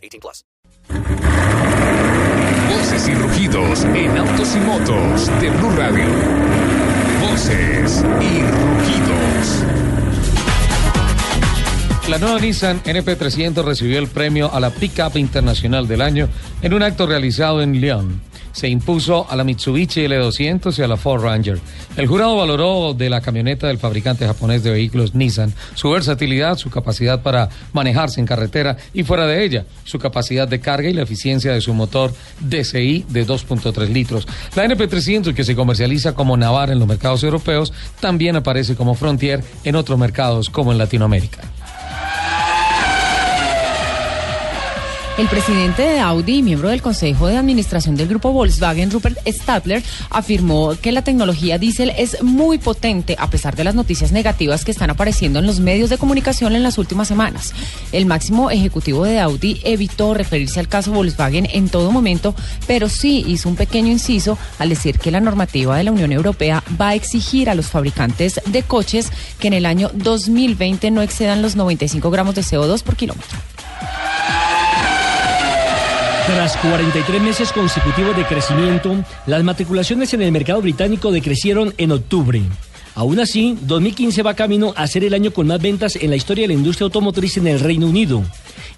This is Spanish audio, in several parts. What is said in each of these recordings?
18 plus. Voces y rugidos en autos y motos de Blue Radio. Voces y rugidos. La nueva Nissan NP300 recibió el premio a la Pickup Internacional del Año en un acto realizado en Lyon se impuso a la Mitsubishi L200 y a la Ford Ranger. El jurado valoró de la camioneta del fabricante japonés de vehículos Nissan su versatilidad, su capacidad para manejarse en carretera y fuera de ella, su capacidad de carga y la eficiencia de su motor DCI de 2.3 litros. La NP300 que se comercializa como Navara en los mercados europeos también aparece como Frontier en otros mercados como en Latinoamérica. El presidente de Audi y miembro del Consejo de Administración del grupo Volkswagen, Rupert Stadler, afirmó que la tecnología diésel es muy potente a pesar de las noticias negativas que están apareciendo en los medios de comunicación en las últimas semanas. El máximo ejecutivo de Audi evitó referirse al caso Volkswagen en todo momento, pero sí hizo un pequeño inciso al decir que la normativa de la Unión Europea va a exigir a los fabricantes de coches que en el año 2020 no excedan los 95 gramos de CO2 por kilómetro. Tras 43 meses consecutivos de crecimiento, las matriculaciones en el mercado británico decrecieron en octubre. Aún así, 2015 va camino a ser el año con más ventas en la historia de la industria automotriz en el Reino Unido.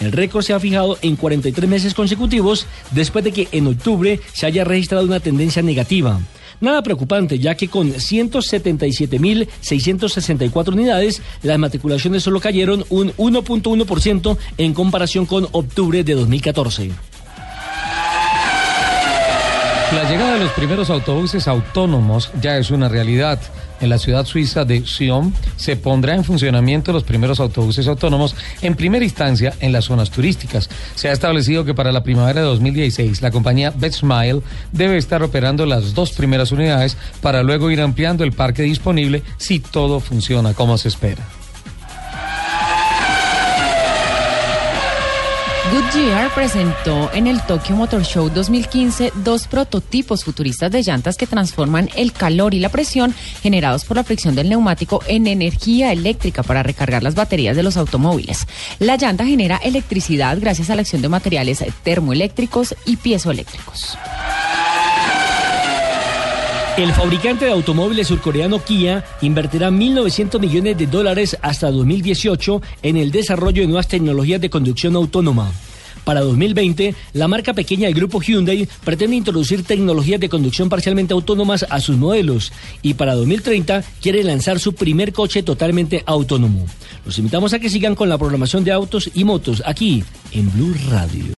El récord se ha fijado en 43 meses consecutivos después de que en octubre se haya registrado una tendencia negativa. Nada preocupante, ya que con 177.664 unidades, las matriculaciones solo cayeron un 1.1% en comparación con octubre de 2014. La llegada de los primeros autobuses autónomos ya es una realidad. En la ciudad suiza de Sion se pondrá en funcionamiento los primeros autobuses autónomos en primera instancia en las zonas turísticas. Se ha establecido que para la primavera de 2016 la compañía Smile debe estar operando las dos primeras unidades para luego ir ampliando el parque disponible si todo funciona como se espera. Goodyear presentó en el Tokyo Motor Show 2015 dos prototipos futuristas de llantas que transforman el calor y la presión generados por la fricción del neumático en energía eléctrica para recargar las baterías de los automóviles. La llanta genera electricidad gracias a la acción de materiales termoeléctricos y piezoeléctricos. El fabricante de automóviles surcoreano Kia invertirá 1.900 millones de dólares hasta 2018 en el desarrollo de nuevas tecnologías de conducción autónoma. Para 2020, la marca pequeña del grupo Hyundai pretende introducir tecnologías de conducción parcialmente autónomas a sus modelos y para 2030 quiere lanzar su primer coche totalmente autónomo. Los invitamos a que sigan con la programación de autos y motos aquí en Blue Radio.